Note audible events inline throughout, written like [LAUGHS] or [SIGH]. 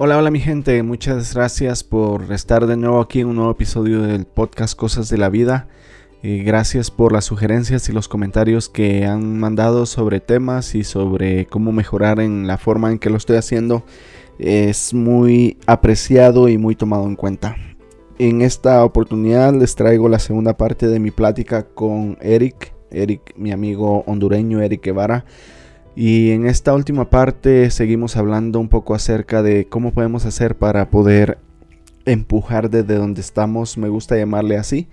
Hola, hola mi gente, muchas gracias por estar de nuevo aquí en un nuevo episodio del podcast Cosas de la Vida. Eh, gracias por las sugerencias y los comentarios que han mandado sobre temas y sobre cómo mejorar en la forma en que lo estoy haciendo. Es muy apreciado y muy tomado en cuenta. En esta oportunidad les traigo la segunda parte de mi plática con Eric, Eric, mi amigo hondureño Eric Guevara. Y en esta última parte seguimos hablando un poco acerca de cómo podemos hacer para poder empujar desde donde estamos, me gusta llamarle así,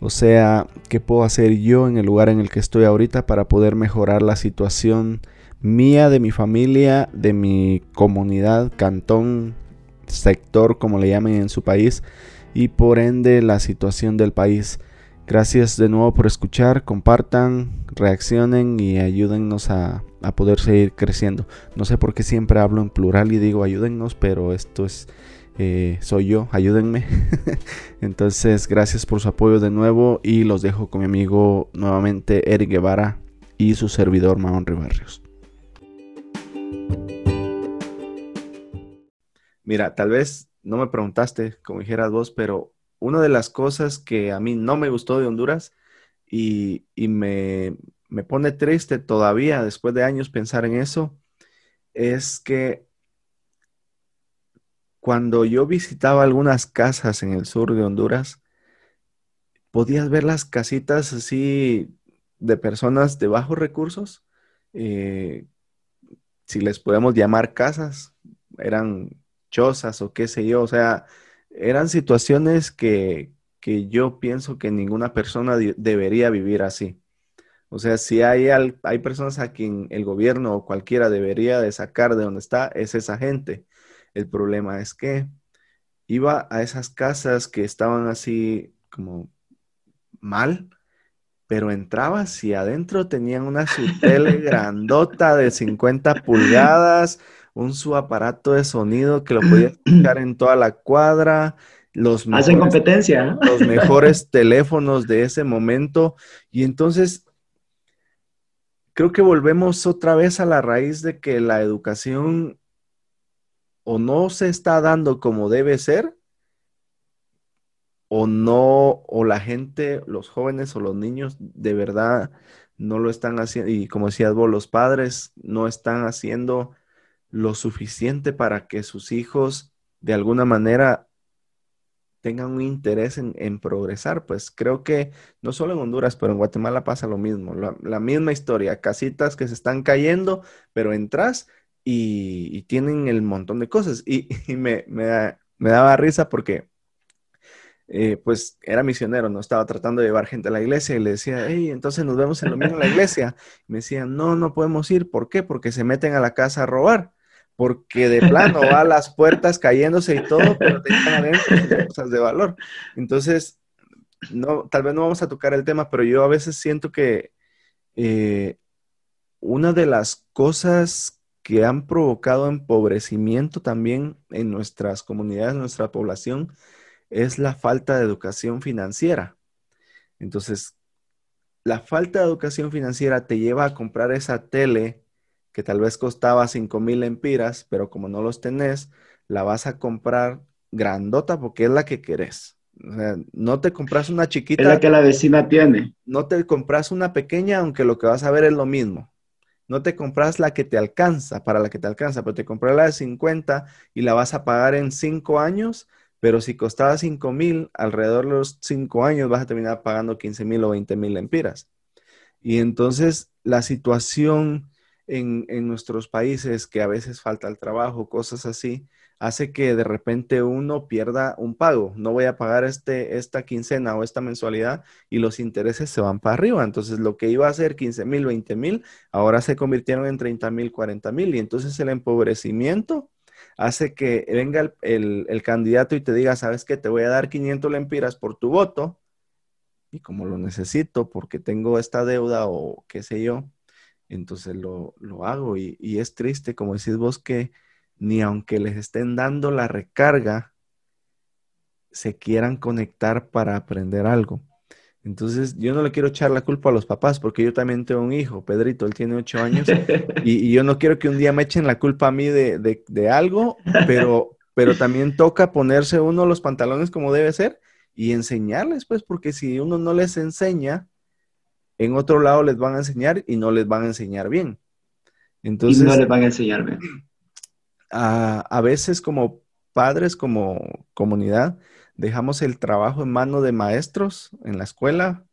o sea, ¿qué puedo hacer yo en el lugar en el que estoy ahorita para poder mejorar la situación mía, de mi familia, de mi comunidad, cantón, sector, como le llamen en su país, y por ende la situación del país? Gracias de nuevo por escuchar, compartan, reaccionen y ayúdennos a, poder seguir creciendo. No sé por qué siempre hablo en plural y digo ayúdennos, pero esto es eh, soy yo, ayúdenme. [LAUGHS] Entonces, gracias por su apoyo de nuevo y los dejo con mi amigo nuevamente Eric Guevara y su servidor Maón Ribarrios. Mira, tal vez no me preguntaste, como dijeras vos, pero una de las cosas que a mí no me gustó de Honduras y, me, me pone triste todavía después de años pensar en eso, es que cuando yo visitaba algunas casas en el sur de Honduras, podías ver las casitas así de personas de bajos recursos, eh, si les podemos llamar casas, eran chozas o qué sé yo, o sea, eran situaciones que, que yo pienso que ninguna persona debería vivir así. O sea, si hay, hay personas a quien el gobierno o cualquiera debería de sacar de donde está, es esa gente. El problema es que iba a esas casas que estaban así como mal, pero entrabas y adentro tenían una su tele grandota de 50 pulgadas, un su aparato de sonido que lo podías [CLEARS THROAT] escuchar en toda la cuadra, los mejores, competencia, los [LAUGHS] mejores teléfonos de ese momento y entonces creo que volvemos otra vez a la raíz de que la educación o no se está dando como debe ser, o no, o la gente, los jóvenes o los niños de verdad no lo están haciendo, y como decías vos, los padres no están haciendo lo suficiente para que sus hijos de alguna manera tengan un interés en, progresar. Pues creo que no solo en Honduras, pero en Guatemala pasa lo mismo, la, misma historia, casitas que se están cayendo, pero entras y, tienen el montón de cosas. Y, [LAUGHS] me, daba risa porque, eh, pues, era misionero, no estaba tratando de llevar gente a la iglesia y le decía, hey, entonces nos vemos en lo mismo la iglesia. Me decían, no, no podemos ir. ¿Por qué? Porque se meten a la casa a robar. Porque de plano va las puertas cayéndose y todo, pero te adentro cosas de valor. Entonces, no, tal vez no vamos a tocar el tema, pero yo a veces siento que eh, una de las cosas que han provocado empobrecimiento también en nuestras comunidades, en nuestra población, es la falta de educación financiera. Entonces, la falta de educación financiera te lleva a comprar esa tele que tal vez costaba 5 mil empiras, pero como no los tenés, la vas a comprar grandota porque es la que querés. O sea, no te compras una chiquita. Es la que la vecina tiene. No te compras una pequeña, aunque lo que vas a ver es lo mismo no te compras la que te alcanza, para la que te alcanza, pero te compras la de 50 y la vas a pagar en 5 años, pero si costaba 5 mil, alrededor de los 5 años vas a terminar pagando 15 mil o 20 mil lempiras. Y entonces la situación en, en nuestros países, que a veces falta el trabajo, cosas así, hace que de repente uno pierda un pago. No voy a pagar este, esta quincena o esta mensualidad y los intereses se van para arriba. Entonces lo que iba a ser 15 mil, 20 mil, ahora se convirtieron en 30 mil, 40 mil. Y entonces el empobrecimiento hace que venga el, candidato y te diga, sabes que te voy a dar 500 lempiras por tu voto. Y como lo necesito porque tengo esta deuda o qué sé yo, entonces lo, hago. Y, y es triste, como decís vos, que ni aunque les estén dando la recarga, se quieran conectar para aprender algo. Entonces, yo no le quiero echar la culpa a los papás porque yo también tengo un hijo, Pedrito, él tiene ocho años y, yo no quiero que un día me echen la culpa a mí de, algo, pero, [LAUGHS] pero también toca ponerse uno los pantalones como debe ser y enseñarles, pues, porque si uno no les enseña, en otro lado les van a enseñar y no les van a enseñar bien. Entonces, y no les van a enseñar bien. A, a veces como padres, como comunidad, dejamos el trabajo en mano de maestros en la escuela,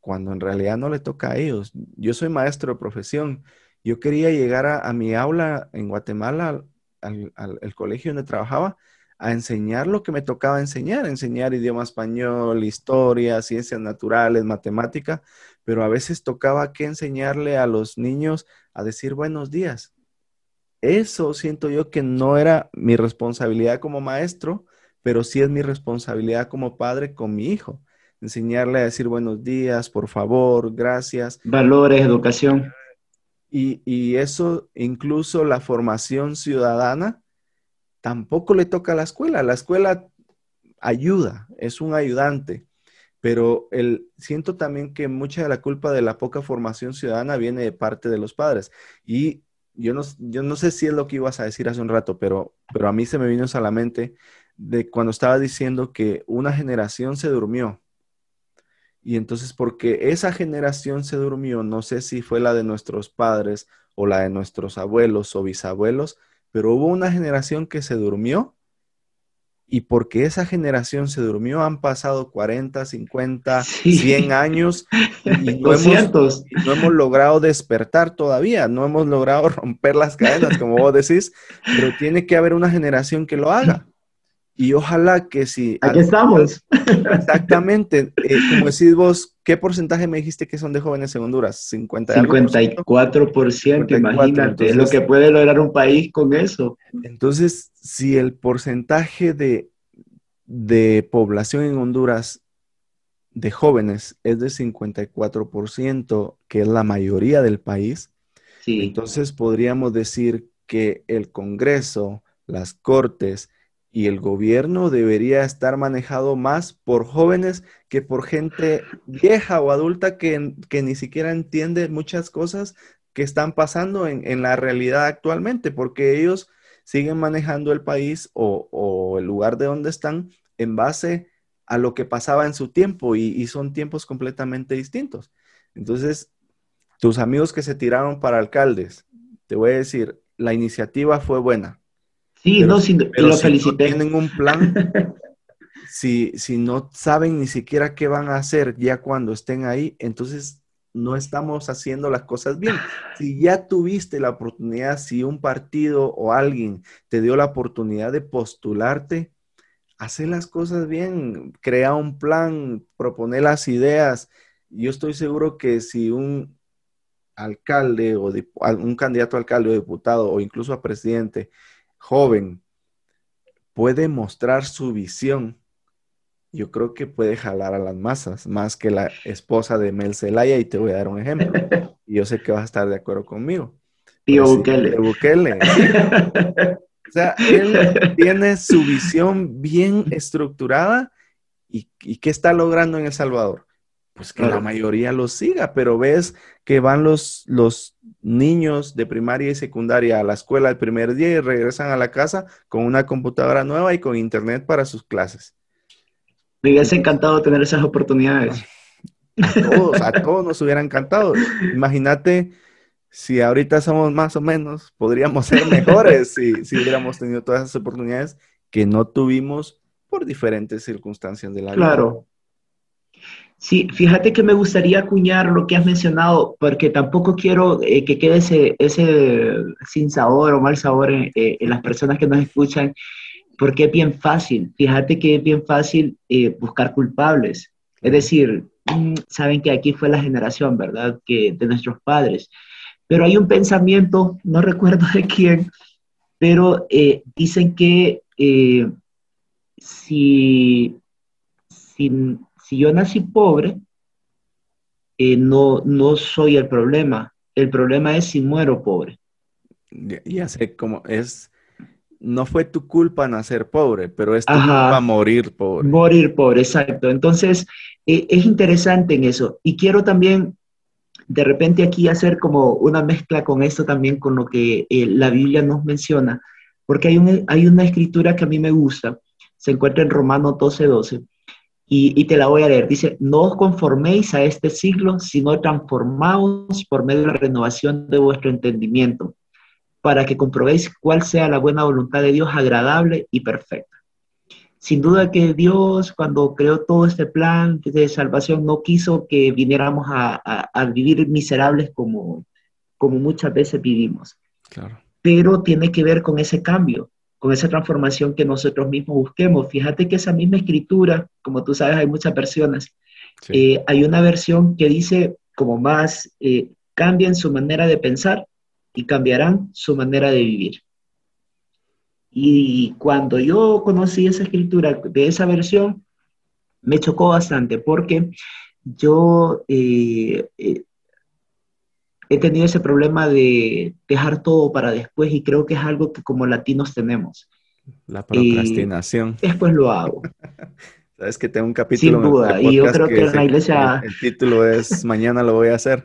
cuando en realidad no le toca a ellos. Yo soy maestro de profesión. Yo quería llegar a, mi aula en Guatemala, al, colegio donde trabajaba, a enseñar lo que me tocaba enseñar, enseñar idioma español, historia, ciencias naturales, matemática, pero a veces tocaba que enseñarle a los niños a decir buenos días. Eso siento yo que no era mi responsabilidad como maestro, pero sí es mi responsabilidad como padre con mi hijo enseñarle a decir buenos días, por favor, gracias. Valores, educación. Y, eso, incluso la formación ciudadana, tampoco le toca a la escuela. La escuela ayuda, es un ayudante, pero el, siento también que mucha de la culpa de la poca formación ciudadana viene de parte de los padres. Y yo no, yo no sé si es lo que ibas a decir hace un rato, pero, pero a mí se me vino a la mente de cuando estaba diciendo que una generación se durmió y entonces, porque esa generación se durmió, no sé si fue la de nuestros padres o la de nuestros abuelos o bisabuelos, pero hubo una generación que se durmió y porque esa generación se durmió han pasado 40, 50, 100 años y [LAUGHS] no hemos, no hemos, logrado despertar todavía, no hemos logrado [LAUGHS] romper las cadenas, como vos decís, pero tiene que haber una generación que lo haga. Y ojalá que si... Aquí estamos. Exactamente. Eh, como decís vos, ¿qué porcentaje me dijiste que son de jóvenes en Honduras? 50 54%, imagínate. es lo que puede lograr un país con eso. Entonces, si el porcentaje de, de población en Honduras de jóvenes es de 54%, que es la mayoría del país, entonces podríamos decir que el Congreso, las Cortes, y el gobierno debería estar manejado más por jóvenes que por gente vieja o adulta que, ni siquiera entiende muchas cosas que están pasando en, la realidad actualmente, porque ellos siguen manejando el país o, el lugar de donde están en base a lo que pasaba en su tiempo y, y son tiempos completamente distintos. Entonces, tus amigos que se tiraron para alcaldes, te voy a decir, la iniciativa fue buena Sí, no, si, lo felicité. No tienen un plan, [LAUGHS] si, si no saben ni siquiera qué van a hacer ya cuando estén ahí, entonces no estamos haciendo las cosas bien. Si ya tuviste la oportunidad, si un partido o alguien te dio la oportunidad de postularte, hacer las cosas bien, crea un plan, propone las ideas. Yo estoy seguro que si un alcalde o un candidato a alcalde o diputado o incluso a presidente joven puede mostrar su visión, yo creo que puede jalar a las masas más que la esposa de Mel Zelaya y te voy a dar un ejemplo. [LAUGHS] Y yo sé que vas a estar de acuerdo conmigo. Tío Bukele. Bukele. [LAUGHS] O sea, él tiene su visión bien estructurada y, y ¿qué está logrando en El Salvador? Pues que la mayoría lo siga, pero ves que van los, los niños de primaria y secundaria a la escuela el primer día y regresan a la casa con una computadora nueva y con internet para sus clases. Me hubiese encantado tener esas oportunidades. A todos, a todos nos hubiera encantado. Imagínate si ahorita somos más o menos, podríamos ser mejores si, si hubiéramos tenido todas esas oportunidades que no tuvimos por diferentes circunstancias de la vida. Claro, Sí, fíjate que me gustaría acuñar lo que has mencionado, porque tampoco quiero eh, que quede ese, ese sin sabor o mal sabor en, eh, las personas que nos escuchan, porque es bien fácil. Fíjate que es bien fácil eh, buscar culpables. Es decir, mm, saben que aquí fue la generación, ¿verdad? Que de nuestros padres. Pero hay un pensamiento, no [LAUGHS] recuerdo de quién, pero dicen que si, si si yo nací pobre, eh, no, no soy el problema. El problema es si muero pobre. Ya, sé cómo es. No fue tu culpa nacer pobre, pero es tu culpa morir pobre. Morir pobre, exacto. Entonces, eh, es interesante en eso. Y quiero también, de repente aquí hacer como una mezcla con esto también, con lo que eh, la Biblia nos menciona, Porque hay, un, hay una escritura que a mí me gusta, se encuentra en Romanos 12, 12, y, te la voy a leer. Dice, no os conforméis a este siglo, sino transformaos por medio de la renovación de vuestro entendimiento, para que comprobéis cuál sea la buena voluntad de Dios agradable y perfecta. Sin duda que Dios, cuando creó todo este plan de salvación, no quiso que viniéramos a, vivir miserables como, como muchas veces vivimos. Claro. Pero tiene que ver con ese cambio con esa transformación que nosotros mismos busquemos. Fíjate que esa misma escritura, como tú sabes, hay muchas versiones. Eh, hay una versión que dice como más, eh, cambien su manera de pensar y cambiarán su manera de vivir. Y cuando yo conocí esa escritura de esa versión, me chocó bastante porque yo eh, he tenido ese problema de dejar todo para después y creo que es algo que como latinos tenemos. La procrastinación. después lo hago. [LAUGHS] Sabes que tengo un capítulo. Sin duda, y yo creo que, en la iglesia... El, título es [LAUGHS] Mañana lo voy a hacer.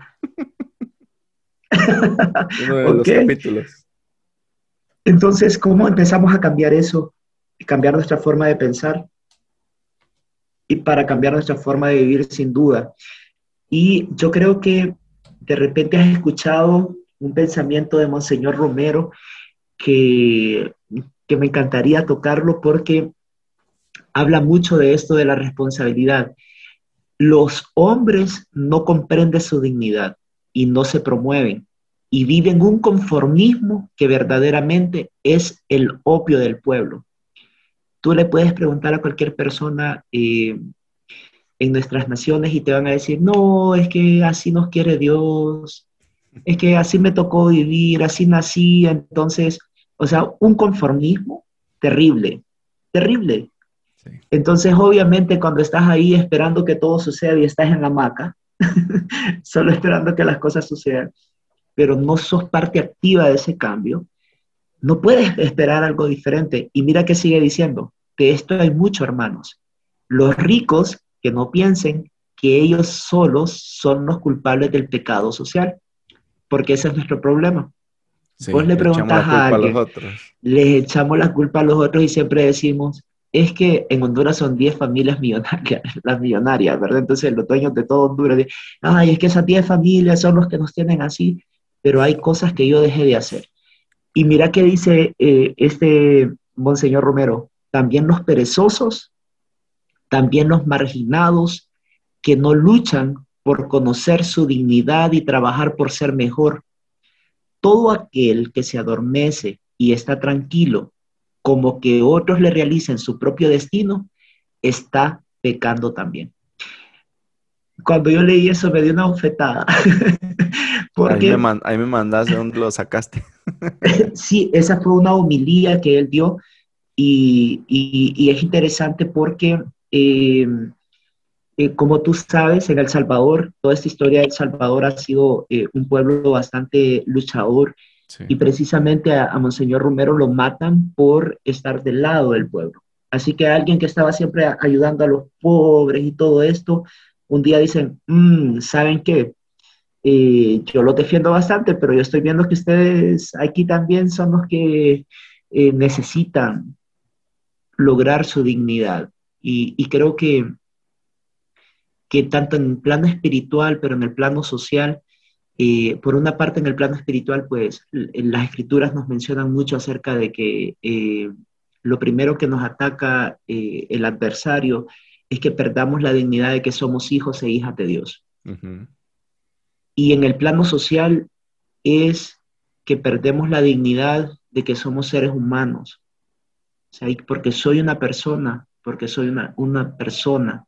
[LAUGHS] Uno de los capítulos. Entonces, ¿cómo empezamos a cambiar eso? Cambiar nuestra forma de pensar y para cambiar nuestra forma de vivir sin duda. Y yo creo que de repente has escuchado un pensamiento de Monseñor Romero que, que me encantaría tocarlo porque habla mucho de esto de la responsabilidad. Los hombres no comprenden su dignidad y no se promueven y viven un conformismo que verdaderamente es el opio del pueblo. Tú le puedes preguntar a cualquier persona eh, en nuestras naciones y te van a decir, no, es que así nos quiere Dios, es que así me tocó vivir, así nací, entonces, o sea, un conformismo terrible, terrible. Entonces, obviamente, cuando estás ahí esperando que todo suceda y estás en la hamaca, [LAUGHS] solo esperando que las cosas sucedan, pero no sos parte activa de ese cambio, no puedes esperar algo diferente. Y mira que sigue diciendo, que esto hay mucho, hermanos. Los ricos que no piensen que ellos solos son los culpables del pecado social, porque ese es nuestro problema. Vos le preguntas a alguien, les echamos la culpa a los otros y siempre decimos, es que en Honduras son 10 familias millonarias, [LAUGHS] las millonarias, ¿verdad? Entonces los dueños de todo Honduras dicen, ay, es que esas 10 familias son los que nos tienen así, pero hay cosas que yo dejé de hacer. Y mira qué dice eh, este Monseñor Romero, también los perezosos también los marginados que no luchan por conocer su dignidad y trabajar por ser mejor. Todo aquel que se adormece y está tranquilo, como que otros le realicen su propio destino, está pecando también. Cuando yo leí eso me dio una bofetada. [LAUGHS] Porque, ahí, me ahí me mandaste dónde lo sacaste. [LAUGHS] sí, esa fue una homilía que él dio y, y es interesante porque eh, eh, como tú sabes, en El Salvador, toda esta historia de El Salvador ha sido eh, un pueblo bastante luchador y precisamente a, Monseñor Romero lo matan por estar del lado del pueblo. Así que alguien que estaba siempre ayudando a los pobres y todo esto, un día dicen, mm, ¿saben qué? yo lo defiendo bastante, pero yo estoy viendo que ustedes aquí también son los que necesitan lograr su dignidad. Y, creo que, que tanto en el plano espiritual, pero en el plano social, eh, por una parte en el plano espiritual, pues las escrituras nos mencionan mucho acerca de que eh, lo primero que nos ataca eh, el adversario es que perdamos la dignidad de que somos hijos e hijas de Dios. Y en el plano social es que perdemos la dignidad de que somos seres humanos. porque soy una persona porque soy una, persona,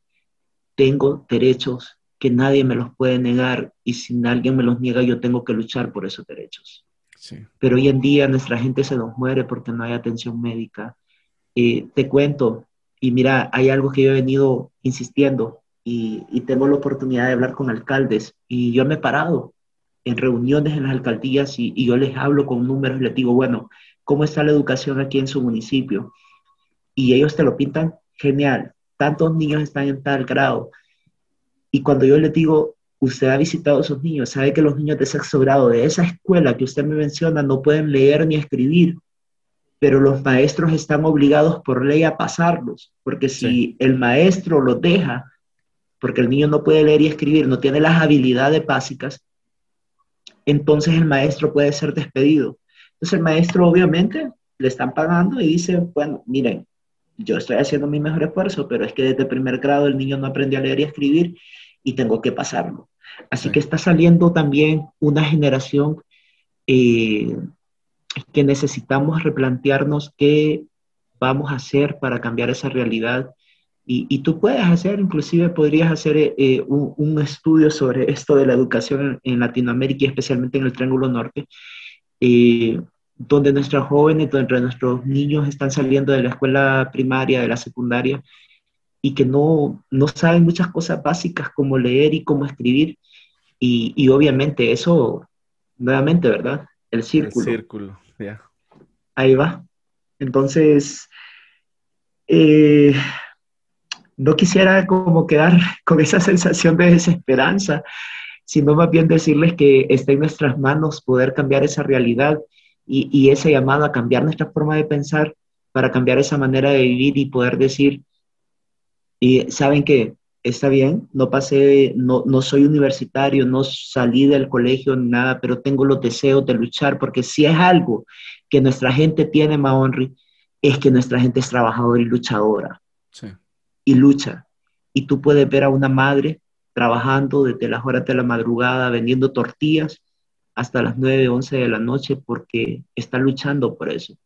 tengo derechos que nadie me los puede negar y si alguien me los niega yo tengo que luchar por esos derechos. Pero hoy en día nuestra gente se nos muere porque no hay atención médica. Eh, te cuento, y mira, hay algo que yo he venido insistiendo y, tengo la oportunidad de hablar con alcaldes y yo me he parado en reuniones en las alcaldías y, y yo les hablo con números y les digo, bueno, ¿cómo está la educación aquí en su municipio? Y ellos te lo pintan genial, tantos niños están en tal grado. Y cuando yo les digo, usted ha visitado a esos niños, sabe que los niños de sexto grado de esa escuela que usted me menciona no pueden leer ni escribir. pero los maestros están obligados por ley a pasarlos, porque si el maestro los deja, porque el niño no puede leer y escribir, no tiene las habilidades básicas, entonces el maestro puede ser despedido. Entonces el maestro obviamente le están pagando y dice, bueno, miren, yo estoy haciendo mi mejor esfuerzo, pero es que desde primer grado el niño no aprende a leer y escribir y tengo que pasarlo. Así que está saliendo también una generación eh, que necesitamos replantearnos qué vamos a hacer para cambiar esa realidad. Y, tú puedes hacer, inclusive podrías hacer eh, un, estudio sobre esto de la educación en, Latinoamérica y especialmente en el Triángulo Norte, eh, donde nuestros jóvenes, donde nuestros niños están saliendo de la escuela primaria, de la secundaria, y que no, no saben muchas cosas básicas como leer y cómo escribir. Y, y obviamente eso, nuevamente, ¿verdad? El círculo. El círculo. Ahí va. Entonces, eh, no quisiera como quedar [LAUGHS] con esa sensación de desesperanza, sino más bien decirles que está en nuestras manos poder cambiar esa realidad y, y ese llamado a cambiar nuestra forma de pensar para cambiar esa manera de vivir y poder decir, y saben que está bien, no pasé, no, no soy universitario, no salí del colegio ni nada, pero tengo los deseos de luchar, porque si es algo que nuestra gente tiene, Mahonri, es que nuestra gente es trabajadora y luchadora. Sí. Y lucha. Y tú puedes ver a una madre trabajando desde las horas de la madrugada, vendiendo tortillas hasta las 9, 11 de la noche, porque está luchando por eso.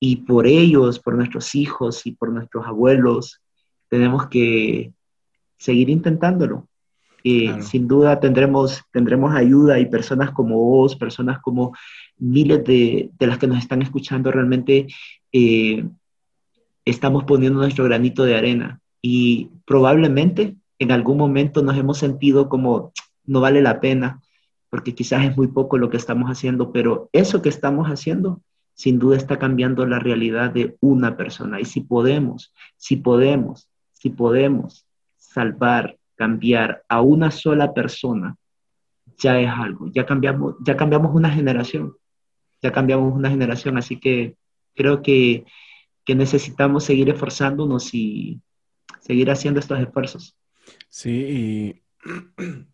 Y por ellos, por nuestros hijos y por nuestros abuelos, tenemos que seguir intentándolo. y Sin duda tendremos, tendremos ayuda y personas como vos, personas como miles de, de las que nos están escuchando, realmente eh, estamos poniendo nuestro granito de arena y probablemente en algún momento nos hemos sentido como no vale la pena porque quizás es muy poco lo que estamos haciendo, pero eso que estamos haciendo sin duda está cambiando la realidad de una persona. Y si podemos, si podemos, si podemos salvar, cambiar a una sola persona, ya es algo, ya cambiamos, ya cambiamos una generación, ya cambiamos una generación, así que creo que, que necesitamos seguir esforzándonos y seguir haciendo estos esfuerzos. Sí, y [CLEARS THROAT]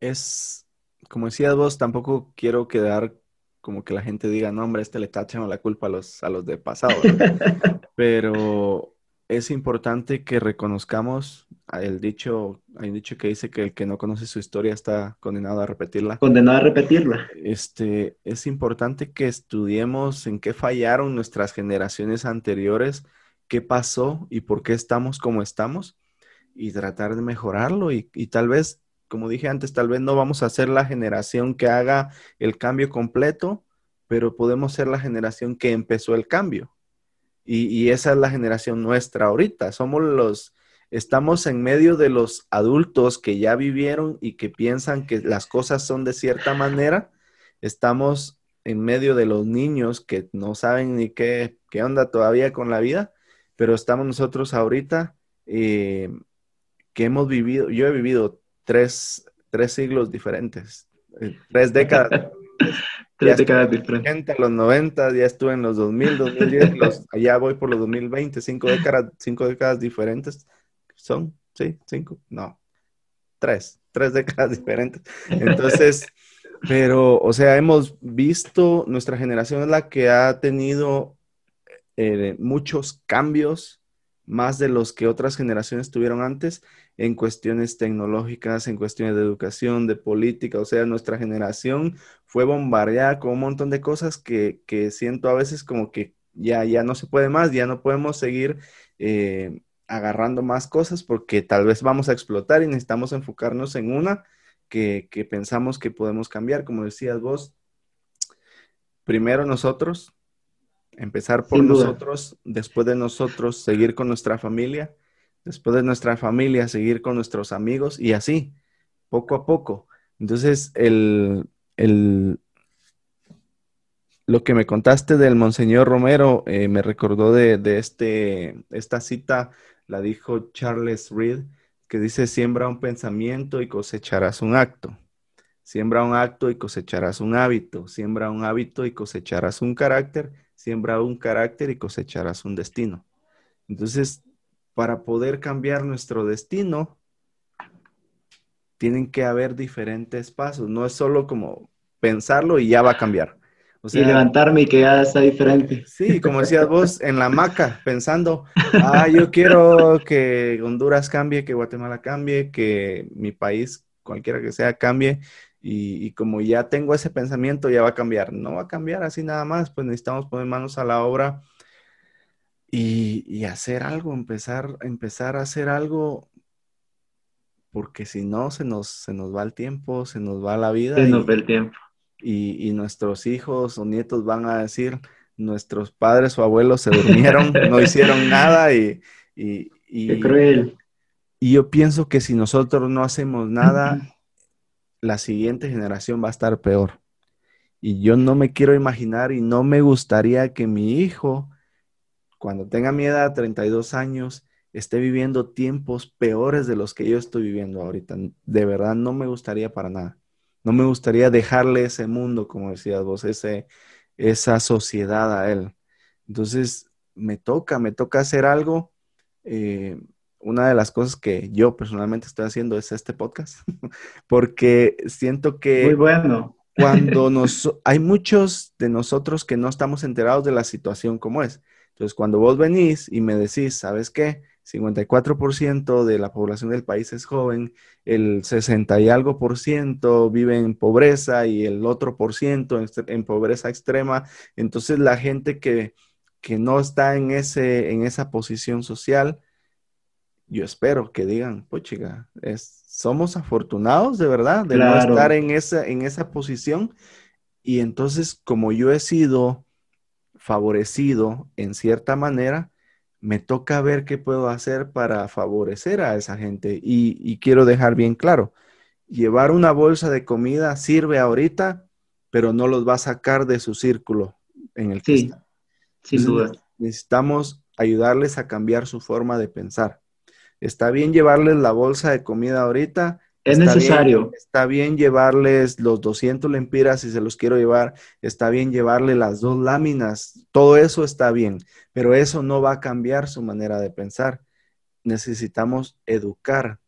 es, como decías vos, tampoco quiero quedar como que la gente diga, no, hombre, este le echando la culpa a los, a los de pasado. [LAUGHS] Pero es importante que reconozcamos el dicho, hay un dicho que dice que el que no conoce su historia está condenado a repetirla. Condenado a repetirla. Este, es importante que estudiemos en qué fallaron nuestras generaciones anteriores, qué pasó y por qué estamos como estamos y tratar de mejorarlo y, y tal vez, como dije antes, tal vez no vamos a ser la generación que haga el cambio completo, pero podemos ser la generación que empezó el cambio. Y, esa es la generación nuestra ahorita. Somos los, estamos en medio de los adultos que ya vivieron y que piensan que las cosas son de cierta manera. Estamos en medio de los niños que no saben ni qué, qué onda todavía con la vida, pero estamos nosotros ahorita eh, que hemos vivido, yo he vivido tres, tres siglos diferentes, eh, tres décadas [LAUGHS] Tres décadas diferentes. los 90, ya estuve en los 2000, 2010, los, allá voy por los 2020, cinco décadas, cinco décadas diferentes. ¿Son? ¿Sí? ¿Cinco? No. Tres. Tres décadas [LAUGHS] diferentes. Entonces, pero, o sea, hemos visto, nuestra generación es la que ha tenido eh, muchos cambios, más de los que otras generaciones tuvieron antes en cuestiones tecnológicas, en cuestiones de educación, de política, o sea, nuestra generación fue bombardeada con un montón de cosas que, siento a veces como que ya, ya no se puede más, ya no podemos seguir eh, agarrando más cosas porque tal vez vamos a explotar y necesitamos enfocarnos en una que, pensamos que podemos cambiar, como decías vos, primero nosotros, empezar por nosotros, después de nosotros, seguir con nuestra familia después de nuestra familia, seguir con nuestros amigos y así, poco a poco. Entonces, el, lo que me contaste del Monseñor Romero eh, me recordó de, este, esta cita, la dijo Charles Reed, que dice, siembra un pensamiento y cosecharás un acto. Siembra un acto y cosecharás un hábito. Siembra un hábito y cosecharás un carácter. Siembra un carácter y cosecharás un destino. Entonces, para poder cambiar nuestro destino, tienen que haber diferentes pasos. No es solo como pensarlo y ya va a cambiar. y levantarme y que ya está diferente. Sí, como decías vos, en la hamaca, pensando, ah, yo quiero que Honduras cambie, que Guatemala cambie, que mi país, cualquiera que sea, cambie. Y, como ya tengo ese pensamiento, ya va a cambiar. No va a cambiar así nada más, pues necesitamos poner manos a la obra y, hacer algo, empezar, empezar a hacer algo, porque si no, se nos, se nos va el tiempo, se nos va la vida. Se nos va el tiempo. Y, y, nuestros hijos o nietos van a decir, nuestros padres o abuelos se durmieron, [LAUGHS] no hicieron nada y... y, Qué cruel. Y yo pienso que si nosotros no hacemos nada, la siguiente generación va a estar peor. Y yo no me quiero imaginar y no me gustaría que mi hijo, cuando tenga mi edad, 32 años, esté viviendo tiempos peores de los que yo estoy viviendo ahorita. De verdad, no me gustaría para nada. No me gustaría dejarle ese mundo, como decías vos, ese, esa sociedad a él. Entonces, me toca, me toca hacer algo. Eh, una de las cosas que yo personalmente estoy haciendo es este podcast, [LAUGHS] porque siento que... Muy bueno. Cuando [LAUGHS] nos... Hay muchos de nosotros que no estamos enterados de la situación como es. Entonces, cuando vos venís y me decís, ¿sabes qué? 54% de la población del país es joven, el 60 y algo por ciento vive en pobreza y el otro por ciento en, pobreza extrema. Entonces, la gente que, que no está en, ese, en esa posición social, yo espero que digan, pues chica, es, somos afortunados de verdad de no estar en esa, en esa posición. Y entonces, como yo he sido favorecido en cierta manera, me toca ver qué puedo hacer para favorecer a esa gente. Y, quiero dejar bien claro, llevar una bolsa de comida sirve ahorita, pero no los va a sacar de su círculo en el que sí, Sin duda. Necesitamos ayudarles a cambiar su forma de pensar. Está bien llevarles la bolsa de comida ahorita. Es necesario. está bien llevarles los 200 lempiras si se los quiero llevar. Está bien llevarle las dos láminas. Todo eso está bien, pero eso no va a cambiar su manera de pensar. Necesitamos educar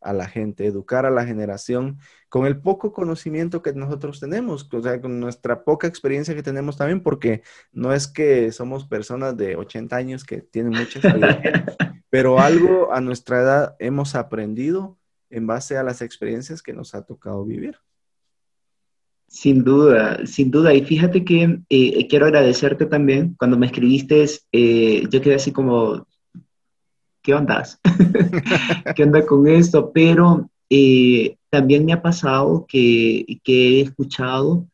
a la gente, educar a la generación con el poco conocimiento que nosotros tenemos, o sea, con nuestra poca experiencia que tenemos también, porque no es que somos personas de 80 años que tienen mucha [LAUGHS] experiencia, pero [LAUGHS] algo a nuestra edad hemos aprendido en base a las experiencias que nos ha tocado vivir. Sin duda, sin duda. Y fíjate que eh, quiero agradecerte también. Cuando me escribiste, eh, yo quedé así como, ¿qué onda? [LAUGHS] ¿Qué onda con esto? Pero eh, también me ha pasado que, que he escuchado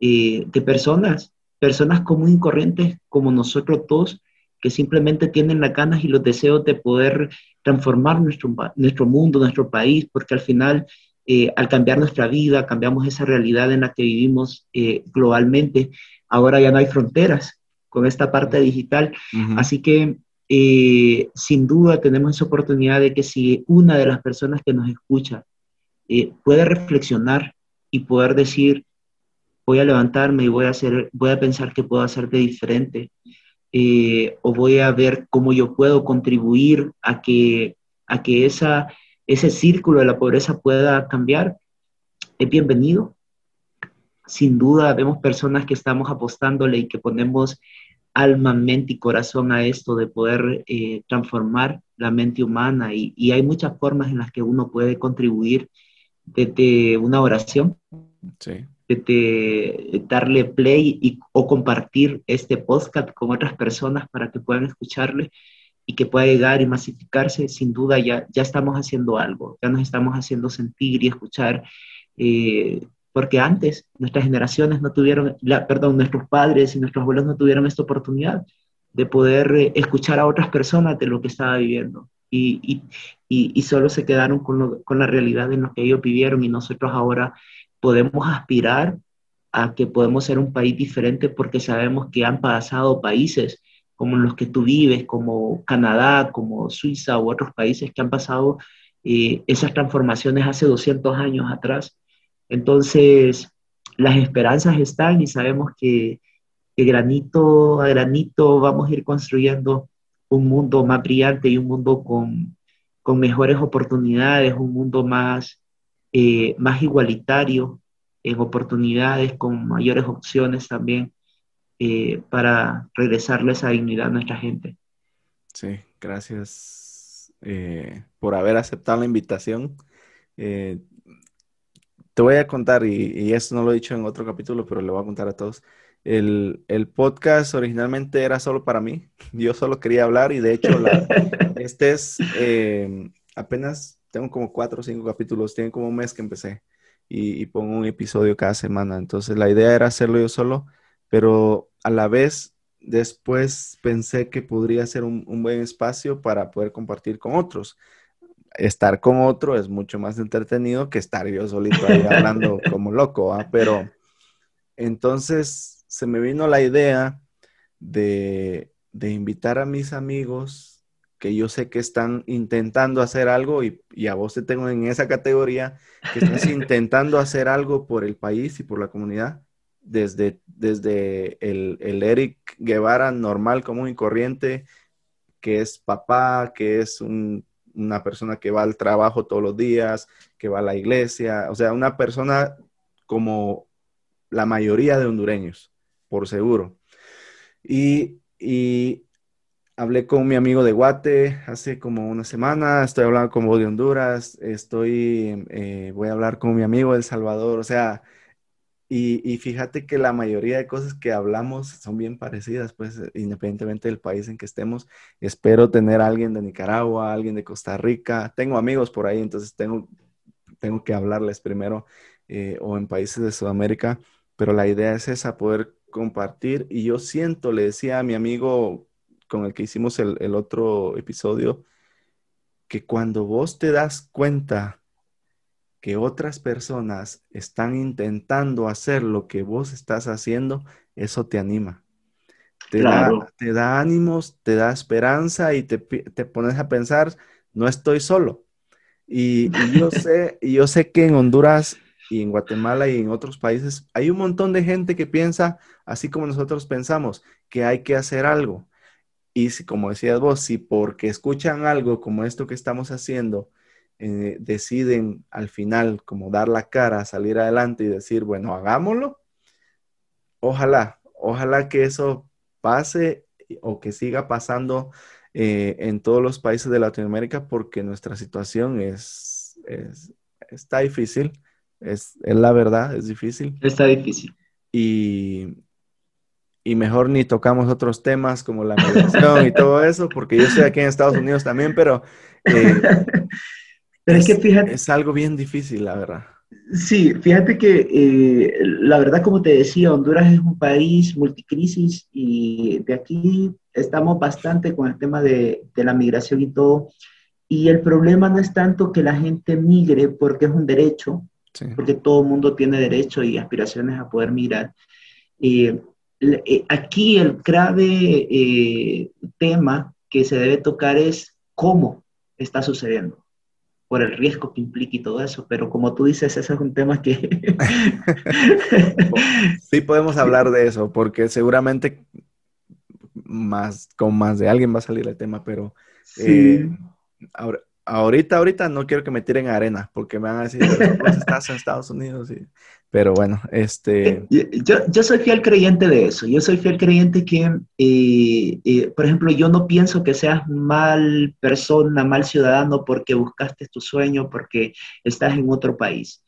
de personas, personas común y corrientes como nosotros todos, que simplemente tienen las ganas y los deseos de poder transformar nuestro, nuestro mundo, nuestro país, porque al final, eh, al cambiar nuestra vida, cambiamos esa realidad en la que vivimos eh, globalmente. Ahora ya no hay fronteras con esta parte digital. Así que, eh, sin duda, tenemos esa oportunidad de que si una de las personas que nos escucha puede reflexionar y poder decir, voy a levantarme y voy a, hacer, voy a pensar que puedo hacer de diferente, eh, o voy a ver cómo yo puedo contribuir a que, a que esa, ese círculo de la pobreza pueda cambiar, es bienvenido. Sin duda, vemos personas que estamos apostándole y que ponemos alma, mente y corazón a esto de poder eh, transformar la mente humana y, y, hay muchas formas en las que uno puede contribuir desde una oración, sí de, darle play y, o compartir este podcast con otras personas para que puedan escucharle y que pueda llegar y masificarse, sin duda ya, ya estamos haciendo algo, ya nos estamos haciendo sentir y escuchar, eh, porque antes nuestras generaciones no tuvieron, la, perdón, nuestros padres y nuestros abuelos no tuvieron esta oportunidad de poder eh, escuchar a otras personas de lo que estaba viviendo. Y, y, y, y solo se quedaron con, con la realidad en lo que ellos vivieron y nosotros ahora podemos aspirar a que podemos ser un país diferente porque sabemos que han pasado países como los que tú vives, como Canadá, como Suiza u otros países que han pasado eh, esas transformaciones hace 200 años atrás. Entonces, las esperanzas están y sabemos que, que granito a granito vamos a ir construyendo un mundo más brillante y un mundo con, con mejores oportunidades, un mundo más, eh, más igualitario en oportunidades, con mayores opciones también eh, para regresarle esa dignidad a nuestra gente. Sí, gracias eh, por haber aceptado la invitación. te voy a contar, y, y, esto no lo he dicho en otro capítulo, pero le voy a contar a todos. El, el, podcast originalmente era solo para mí. [LAUGHS] Yo solo quería hablar y de hecho la, [LAUGHS] este es eh, apenas, tengo como cuatro o cinco capítulos, tiene como un mes que empecé y, y, pongo un episodio cada semana. Entonces la idea era hacerlo yo solo, pero a la vez después pensé que podría ser un, un buen espacio para poder compartir con otros. Estar con otro es mucho más entretenido que estar yo solito ahí [LAUGHS] hablando como loco, pero entonces se me vino la idea de, invitar a mis amigos que yo sé que están intentando hacer algo y, a vos te tengo en esa categoría, que estás [LAUGHS] intentando hacer algo por el país y por la comunidad, desde, desde el, Eric Guevara normal, común y corriente, que es papá, que es una persona que va al trabajo todos los días, que va a la iglesia, o sea, una persona como la mayoría de hondureños por seguro. Y, hablé con mi amigo de Guate hace como una semana, estoy hablando con vos de Honduras, estoy, eh, voy a hablar con mi amigo de El Salvador, o sea, y, fíjate que la mayoría de cosas que hablamos son bien parecidas, pues independientemente del país en que estemos. Espero tener a alguien de Nicaragua, alguien de Costa Rica. Tengo amigos por ahí, entonces tengo, tengo que hablarles primero eh, o en países de Sudamérica, pero la idea es esa, poder compartir. Y yo siento, le decía a mi amigo con el que hicimos el, otro episodio, que cuando vos te das cuenta que otras personas están intentando hacer lo que vos estás haciendo, eso te anima. Te, da, te da ánimos, te da esperanza y te, te, pones a pensar, no estoy solo. Y, y yo, [LAUGHS] sé, y yo sé que en Honduras y en Guatemala y en otros países, hay un montón de gente que piensa, así como nosotros pensamos, que hay que hacer algo. Y si, como decías vos, si porque escuchan algo como esto que estamos haciendo, eh, deciden al final como dar la cara, salir adelante y decir, bueno, hagámoslo, ojalá, ojalá que eso pase o que siga pasando eh, en todos los países de Latinoamérica porque nuestra situación es, es está difícil es, la verdad, es difícil. Está difícil. Y, y mejor ni tocamos otros temas como la migración y todo eso, porque yo estoy aquí en Estados Unidos también, pero, eh, [LAUGHS] pero es, que fíjate, es algo bien difícil, la verdad. Sí, fíjate que eh, la verdad, como te decía, Honduras es un país multicrisis y de aquí estamos bastante con el tema de, de la migración y todo. Y el problema no es tanto que la gente migre porque es un derecho, porque todo el mundo tiene derecho y aspiraciones a poder mirar. Eh, eh, aquí el grave eh, tema que se debe tocar es cómo está sucediendo, por el riesgo que implica y todo eso, pero como tú dices, ese es un tema que... [LAUGHS] sí podemos hablar de eso, porque seguramente más, con más de alguien va a salir el tema, pero ahora, ahorita, ahorita no quiero que me tiren arena porque me van a decir, vos estás en Estados Unidos. Pero bueno, este... Eh, yo, yo, soy fiel creyente de eso. Yo soy fiel creyente que, eh, eh, por ejemplo, yo no pienso que seas mal persona, mal ciudadano porque buscaste tu sueño, porque estás en otro país.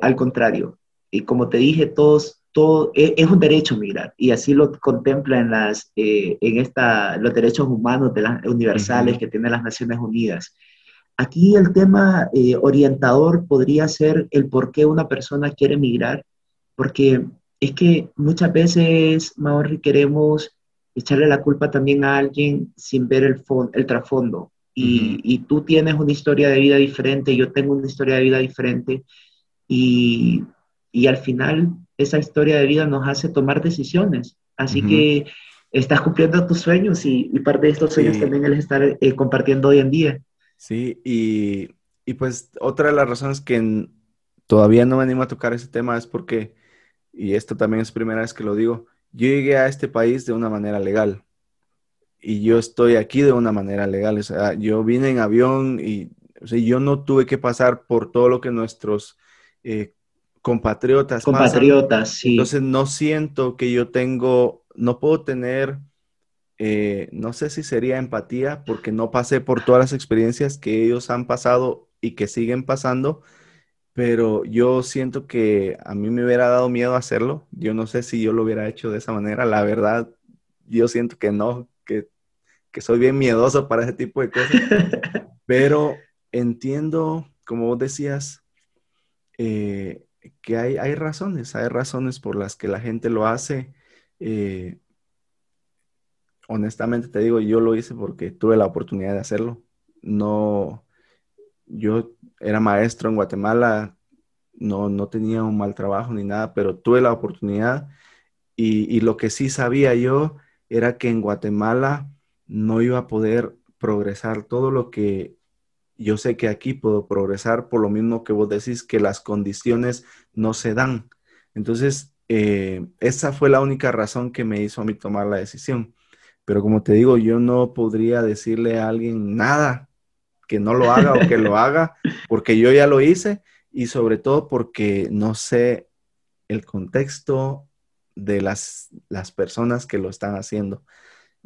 al contrario, y como te dije, todos... Todo, es un derecho migrar y así lo contempla en, las, en esta, los derechos humanos de las, universales que tienen las Naciones Unidas. Aquí el tema eh, orientador podría ser el por qué una persona quiere migrar, porque es que muchas veces, Maori, queremos echarle la culpa también a alguien sin ver el, el trasfondo. Y, y, tú tienes una historia de vida diferente, yo tengo una historia de vida diferente, y, y al final esa historia de vida nos hace tomar decisiones. Así que estás cumpliendo tus sueños y, parte de estos sueños también es estar eh, compartiendo hoy en día. Sí, y, pues otra de las razones que todavía no me animo a tocar ese tema es porque, y esto también es primera vez que lo digo, yo llegué a este país de una manera legal y yo estoy aquí de una manera legal. O sea, yo vine en avión y yo no tuve que pasar por todo lo que nuestros eh, compatriotas. Compatriotas, sí. Entonces no siento que yo tengo, no puedo tener, eh, no sé si sería empatía, porque no pasé por todas las experiencias que ellos han pasado y que siguen pasando, pero yo siento que a mí me hubiera dado miedo hacerlo. Yo no sé si yo lo hubiera hecho de esa manera. La verdad, yo siento que no, que, que soy bien miedoso para ese tipo de cosas. [LAUGHS] pero entiendo, como vos decías, eh, que hay, hay, razones, hay razones por las que la gente lo hace. Eh, honestamente te digo, yo lo hice porque tuve la oportunidad de hacerlo. No, yo era maestro en Guatemala, no, no tenía un mal trabajo ni nada, pero tuve la oportunidad y, y lo que sí sabía yo era que en Guatemala no iba a poder progresar todo lo que yo sé que aquí puedo progresar por lo mismo que vos decís, que las condiciones no se dan. Entonces, eh, esa fue la única razón que me hizo a mí tomar la decisión. Pero como te digo, yo no podría decirle a alguien nada que no lo haga o que lo [LAUGHS] haga, porque yo ya lo hice y sobre todo porque no sé el contexto de las, las personas que lo están haciendo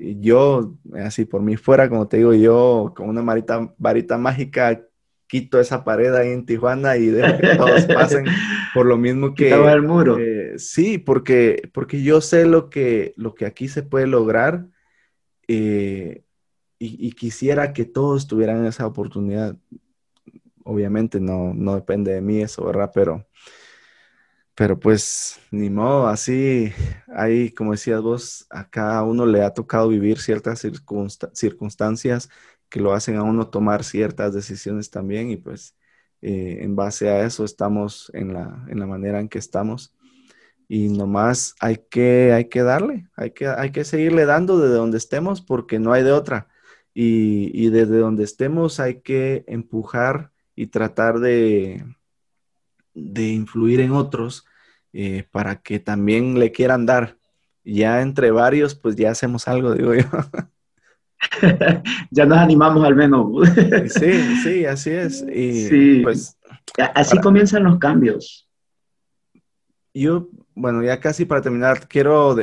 yo, así por mí fuera, como te digo, yo con una varita, varita mágica quito esa pared ahí en Tijuana y dejo que todos pasen [LAUGHS] por lo mismo que... el muro. Eh, sí, porque, porque yo sé lo que, lo que aquí se puede lograr eh, y, quisiera que todos tuvieran esa oportunidad. Obviamente no, no depende de mí eso, ¿verdad? Pero pero pues ni modo, así hay, como decías vos, a cada uno le ha tocado vivir ciertas circunstancias que lo hacen a uno tomar ciertas decisiones también y pues eh, en base a eso estamos en la, en la manera en que estamos y nomás hay que, hay que darle, hay que, hay que seguirle dando desde donde estemos porque no hay de otra. Y, y desde donde estemos hay que empujar y tratar de, de influir en otros eh, para que también le quieran dar. Ya entre varios, pues ya hacemos algo, digo yo. [LAUGHS] [LAUGHS] ya nos animamos al menos. sí, sí, así es. Y [LAUGHS] pues, así comienzan los cambios. Yo, bueno, ya casi para terminar, quiero,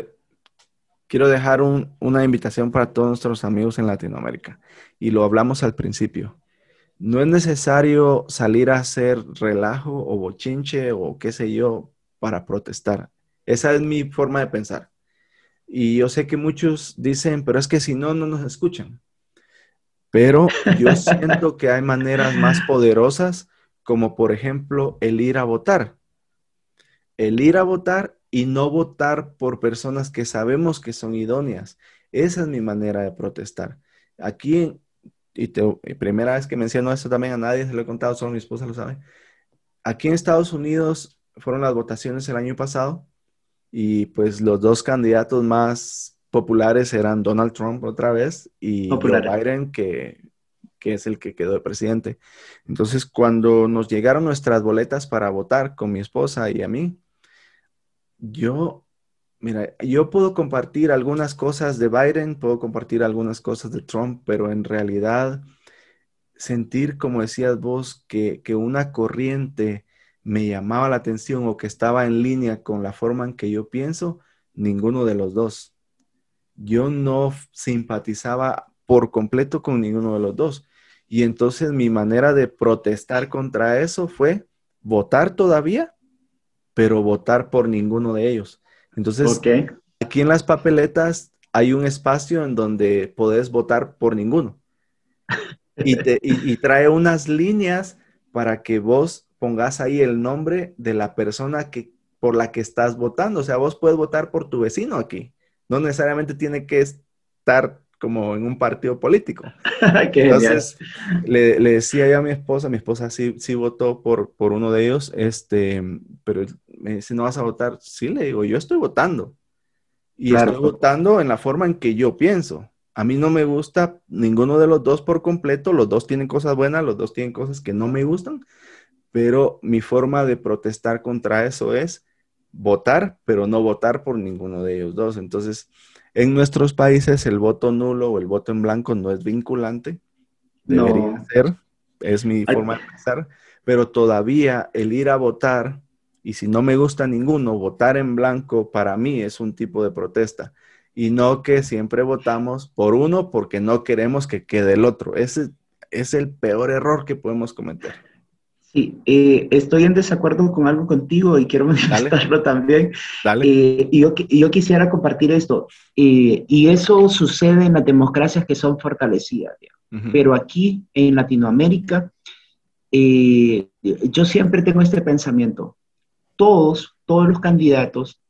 quiero dejar una invitación para todos nuestros amigos en Latinoamérica. Y lo hablamos al principio. No es necesario salir a hacer relajo o bochinche o qué sé yo para protestar. Esa es mi forma de pensar. Y yo sé que muchos dicen, pero es que si no, no nos escuchan. Pero yo [LAUGHS] siento que hay maneras más poderosas, como por ejemplo el ir a votar. El ir a votar y no votar por personas que sabemos que son idóneas. Esa es mi manera de protestar. Aquí, y, primera vez que menciono esto también a nadie se lo he contado, solo mi esposa lo sabe. Aquí en Estados Unidos fueron las votaciones el año pasado y pues los dos candidatos más populares eran Donald Trump otra vez y Joe Biden, que, que es el que quedó de presidente. Entonces, cuando nos llegaron nuestras boletas para votar con mi esposa y a mí, yo, mira, yo puedo compartir algunas cosas de Biden, puedo compartir algunas cosas de Trump, pero en realidad sentir, como decías vos, que, que una corriente me llamaba la atención o que estaba en línea con la forma en que yo pienso, ninguno de los dos. Yo no simpatizaba por completo con ninguno de los dos. Y entonces mi manera de protestar contra eso fue votar todavía, pero votar por ninguno de ellos. Entonces, aquí en las papeletas hay un espacio en donde podés votar por ninguno. Y, te, y trae unas líneas para que vos pongas ahí el nombre de la persona que, por la que estás votando. O sea, vos puedes votar por tu vecino aquí. No necesariamente tiene que estar como en un partido político. [LAUGHS] Entonces, le, decía yo a mi esposa, mi esposa sí, sí votó por, por uno de ellos, este, pero me dice, ¿no vas a votar? Sí, le digo, yo estoy votando. Y estoy votando en la forma en que yo pienso. A mí no me gusta ninguno de los dos por completo, los dos tienen cosas buenas, los dos tienen cosas que no me gustan, pero mi forma de protestar contra eso es votar, pero no votar por ninguno de ellos dos. Entonces, en nuestros países el voto nulo o el voto en blanco no es vinculante. Debería ser, es mi forma de pensar, pero todavía el ir a votar y si no me gusta ninguno, votar en blanco para mí es un tipo de protesta y no que siempre votamos por uno porque no queremos que quede el otro. Ese es el peor error que podemos cometer. Sí, eh, estoy en desacuerdo con algo contigo y quiero [LAUGHS] manifestarlo también. Dale. Eh, y yo, yo, quisiera compartir esto. Eh, y eso sucede en las democracias que son fortalecidas. Pero aquí en Latinoamérica, yo siempre tengo este pensamiento. Todos, todos los candidatos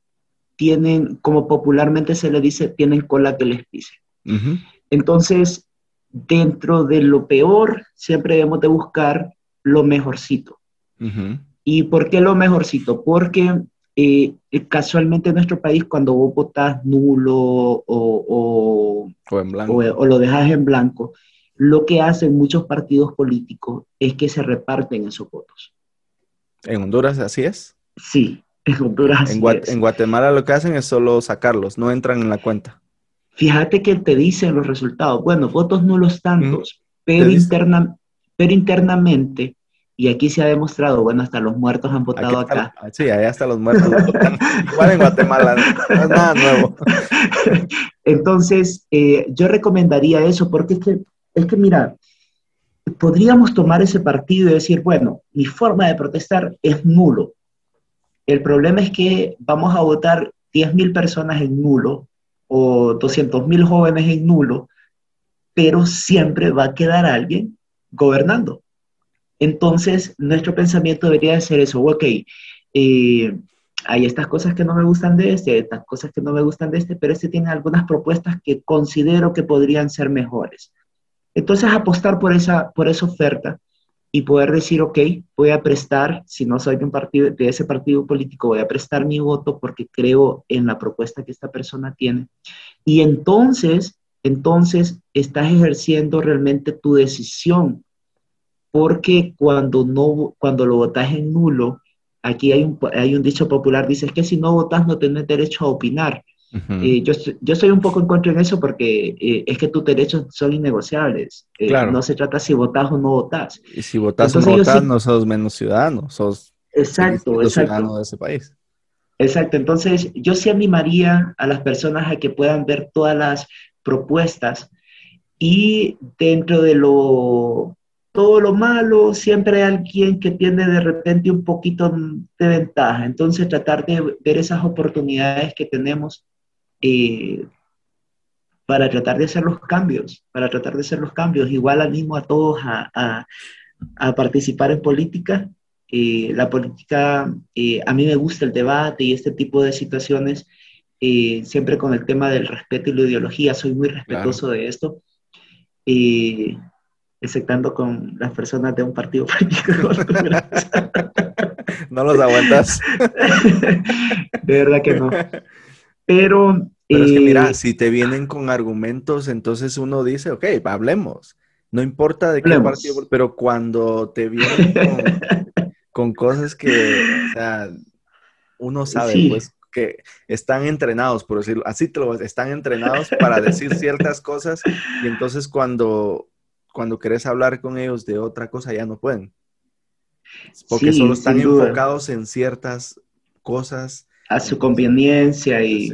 tienen, como popularmente se le dice, tienen cola que les pise. Entonces, dentro de lo peor, siempre debemos de buscar lo mejorcito. ¿Y por qué lo mejorcito? Porque eh, casualmente en nuestro país, cuando vos votás nulo o, o, lo dejas en blanco, lo que hacen muchos partidos políticos es que se reparten esos votos. ¿En Honduras así es? Sí, en Honduras así en, es. en Guatemala lo que hacen es solo sacarlos, no entran en la cuenta. Fíjate que te dicen los resultados. Bueno, votos nulos tantos, pero, interna, pero internamente y aquí se ha demostrado, bueno, hasta los muertos han votado acá. sí, ahí hasta los muertos [LAUGHS] Igual en Guatemala, no es nada nuevo. Entonces, eh, yo recomendaría eso porque es que, es que, mira, podríamos tomar ese partido y decir, bueno, mi forma de protestar es nulo. El problema es que vamos a votar 10.000 personas en nulo o 200.000 jóvenes en nulo, pero siempre va a quedar alguien gobernando. Entonces, nuestro pensamiento debería ser eso, ok, eh, hay estas cosas que no me gustan de este, estas cosas que no me gustan de este, pero este tiene algunas propuestas que considero que podrían ser mejores. Entonces, apostar por esa, por esa oferta y poder decir, ok, voy a prestar, si no soy de, de ese partido político, voy a prestar mi voto porque creo en la propuesta que esta persona tiene. Y entonces, entonces estás ejerciendo realmente tu decisión porque cuando, no, cuando lo votas en nulo, aquí hay un, hay un dicho popular, dice, es que si no votas no tienes derecho a opinar. Eh, yo, yo estoy un poco en contra en eso porque eh, es que tus derechos son innegociables. Eh, no se trata si votas o no votas. Y si votas o no votas, no sos menos ciudadano, sos exacto, exacto. ciudadano de ese país. Exacto, entonces yo sí animaría a las personas a que puedan ver todas las propuestas y dentro de lo todo lo malo, siempre hay alguien que tiene de repente un poquito de ventaja. Entonces, tratar de ver esas oportunidades que tenemos eh, para tratar de hacer los cambios, para tratar de hacer los cambios. Igual animo a todos a, participar en política. Eh, la política, eh, a mí me gusta el debate y este tipo de situaciones, siempre con el tema del respeto y la ideología, soy muy respetuoso de esto exceptando con las personas de un partido [LAUGHS] político. no los aguantas. [LAUGHS] de verdad que no. Pero... Pero es que mira, eh, si te vienen con argumentos, entonces uno dice, ok, hablemos. No importa de qué partido, pero cuando te vienen [LAUGHS] con, cosas que, o sea, uno sabe, pues, que están entrenados, por decirlo, así te lo están entrenados para decir ciertas cosas y entonces cuando cuando querés hablar con ellos de otra cosa ya no pueden. Porque solo están enfocados en ciertas cosas. A su conveniencia y...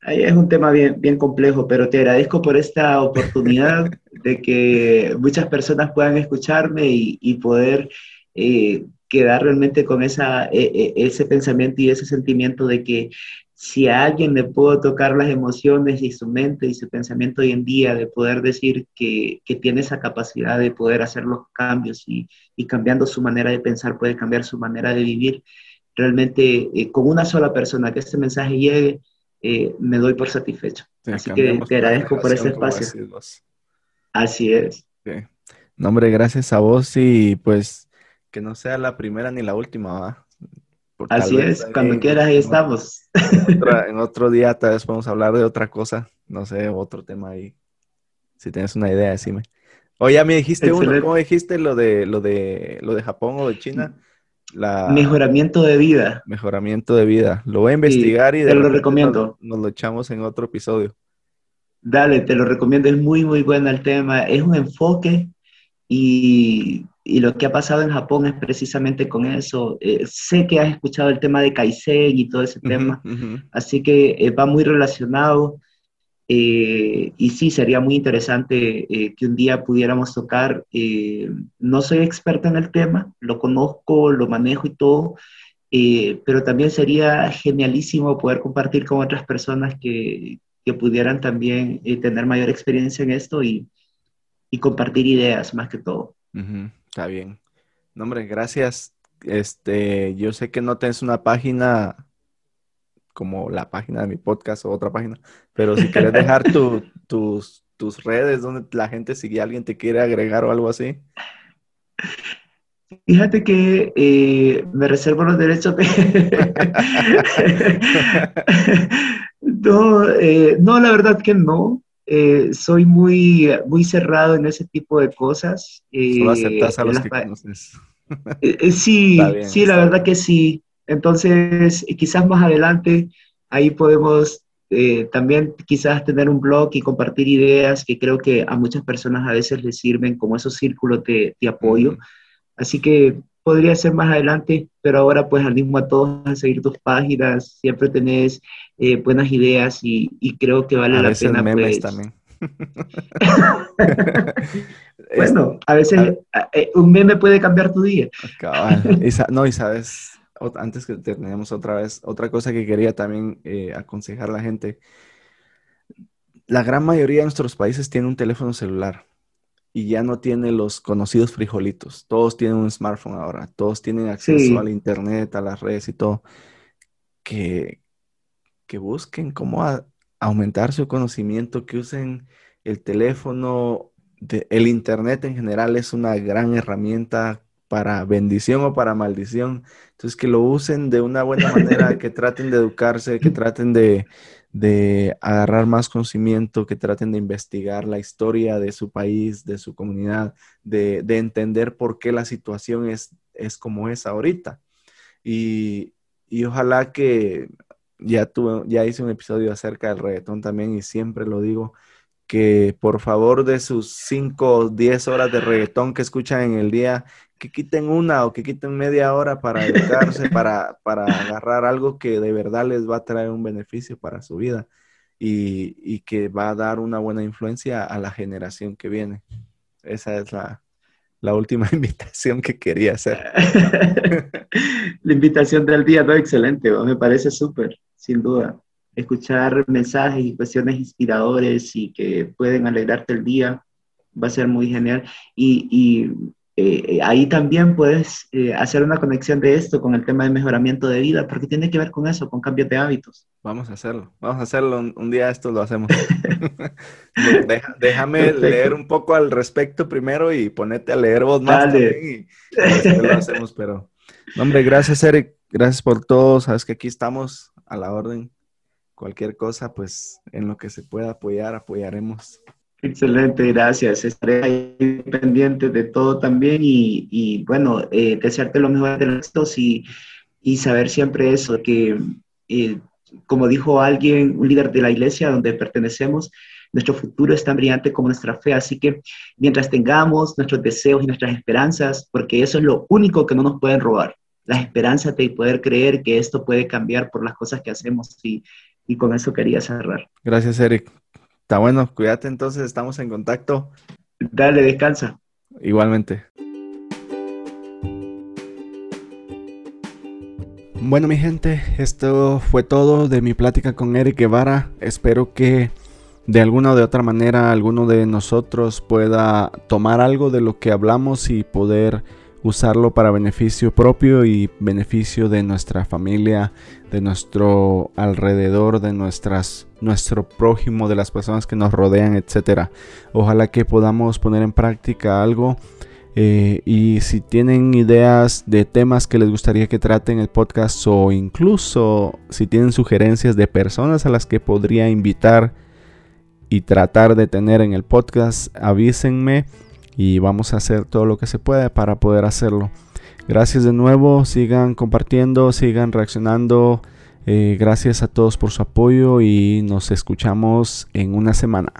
Ahí es un tema bien, bien complejo, pero te agradezco por esta oportunidad de que muchas personas puedan escucharme y, poder eh, quedar realmente con esa, e, e, ese pensamiento y ese sentimiento de que si a alguien le puedo tocar las emociones y su mente y su pensamiento hoy en día, de poder decir que, que tiene esa capacidad de poder hacer los cambios y, y, cambiando su manera de pensar puede cambiar su manera de vivir, realmente eh, con una sola persona que este mensaje llegue, eh, me doy por satisfecho. Así que te agradezco por este espacio. Así es. No, hombre, gracias a vos y pues que no sea la primera ni la última, ¿va? Así es, cuando quieras ahí estamos. [LAUGHS] En otro, día tal vez podemos hablar de otra cosa, no sé, otro tema ahí. Si tienes una idea, decime. O ya me dijiste uno, ¿cómo dijiste lo de lo de lo de Japón o de China? La... Mejoramiento de vida. Mejoramiento de vida. Lo voy a investigar y te lo recomiendo. Nos, lo echamos en otro episodio. Dale, te lo recomiendo. Es muy, muy bueno el tema. Es un enfoque y, y lo que ha pasado en Japón es precisamente con eso. Eh, sé que has escuchado el tema de Kaizen y todo ese tema, así que eh, va muy relacionado. Eh, y sí, sería muy interesante que un día pudiéramos tocar. no soy experta en el tema, lo conozco, lo manejo y todo, pero también sería genialísimo poder compartir con otras personas que, que pudieran también tener mayor experiencia en esto y, y compartir ideas más que todo. Está bien. No, hombre, gracias. Este, yo sé que no tienes una página como la página de mi podcast o otra página, pero si quieres dejar [LAUGHS] tus, tus redes donde la gente, si alguien te quiere agregar o algo así. Fíjate que eh, me reservo los derechos de... [LAUGHS] [LAUGHS] no, eh, no, la verdad que no. Eh, soy muy, muy cerrado en ese tipo de cosas. Solo aceptas a los que conoces. [LAUGHS] sí, sí, la verdad que sí. Entonces, quizás más adelante ahí podemos eh, también quizás tener un blog y compartir ideas que creo que a muchas personas a veces les sirven como esos círculos de, de apoyo. Así que podría ser más adelante, pero ahora pues animo a todos a seguir tus páginas, siempre tenés eh, buenas ideas y, creo que vale la pena. Memes pues. también. [LAUGHS] [LAUGHS] bueno, a veces eh, un meme puede cambiar tu día. [LAUGHS] no, y sabes, antes que terminemos otra vez, otra cosa que quería también eh, aconsejar a la gente. La gran mayoría de nuestros países tiene un teléfono celular y ya no tiene los conocidos frijolitos. Todos tienen un smartphone ahora, todos tienen acceso al internet, a las redes y todo. Que, que busquen cómo aumentar su conocimiento, que usen el teléfono, el internet en general es una gran herramienta para bendición o para maldición. Entonces, que lo usen de una buena manera, [LAUGHS] que traten de educarse, que traten de, de agarrar más conocimiento, que traten de investigar la historia de su país, de su comunidad, de, entender por qué la situación es, es como es ahorita. Y, ojalá que ya, tuve, ya hice un episodio acerca del reggaetón también y siempre lo digo, que por favor de sus 5 o 10 horas de reggaetón que escuchan en el día, que quiten una o que quiten media hora para educarse, [LAUGHS] para, para agarrar algo que de verdad les va a traer un beneficio para su vida y, que va a dar una buena influencia a la generación que viene. Esa es la, última [LAUGHS] invitación que quería hacer. [LAUGHS] la invitación del día, no, excelente, me parece súper, sin duda. Escuchar mensajes y cuestiones inspiradores y que pueden alegrarte el día va a ser muy genial. y eh, ahí también puedes eh, hacer una conexión de esto con el tema de mejoramiento de vida, porque tiene que ver con eso, con cambios de hábitos. Vamos a hacerlo, vamos a hacerlo, un, día esto lo hacemos. [LAUGHS] déjame leer un poco al respecto primero y ponete a leer vos más también y, lo hacemos, pero... hombre, gracias Eric, gracias por todo, sabes que aquí estamos a la orden. Cualquier cosa, pues en lo que se pueda apoyar, apoyaremos. Excelente, gracias. Estaré ahí pendiente de todo también y, bueno, eh, desearte lo mejor de los y, y saber siempre eso, que eh, como dijo alguien, un líder de la iglesia donde pertenecemos, nuestro futuro es tan brillante como nuestra fe, así que mientras tengamos nuestros deseos y nuestras esperanzas, porque eso es lo único que no nos pueden robar, la esperanza de poder creer que esto puede cambiar por las cosas que hacemos y, y con eso quería cerrar. Gracias, Eric. Está bueno, cuídate entonces, estamos en contacto. Dale, descansa. Igualmente. Bueno, mi gente, esto fue todo de mi plática con Eric Guevara. Espero que de alguna o de otra manera alguno de nosotros pueda tomar algo de lo que hablamos y poder usarlo para beneficio propio y beneficio de nuestra familia, de nuestro alrededor, de nuestras, nuestro prójimo, de las personas que nos rodean, etc. Ojalá que podamos poner en práctica algo. Eh, y si tienen ideas de temas que les gustaría que traten el podcast o incluso si tienen sugerencias de personas a las que podría invitar y tratar de tener en el podcast, avísenme y vamos a hacer todo lo que se puede para poder hacerlo. Gracias de nuevo, sigan compartiendo, sigan reaccionando. Eh, gracias a todos por su apoyo y nos escuchamos en una semana.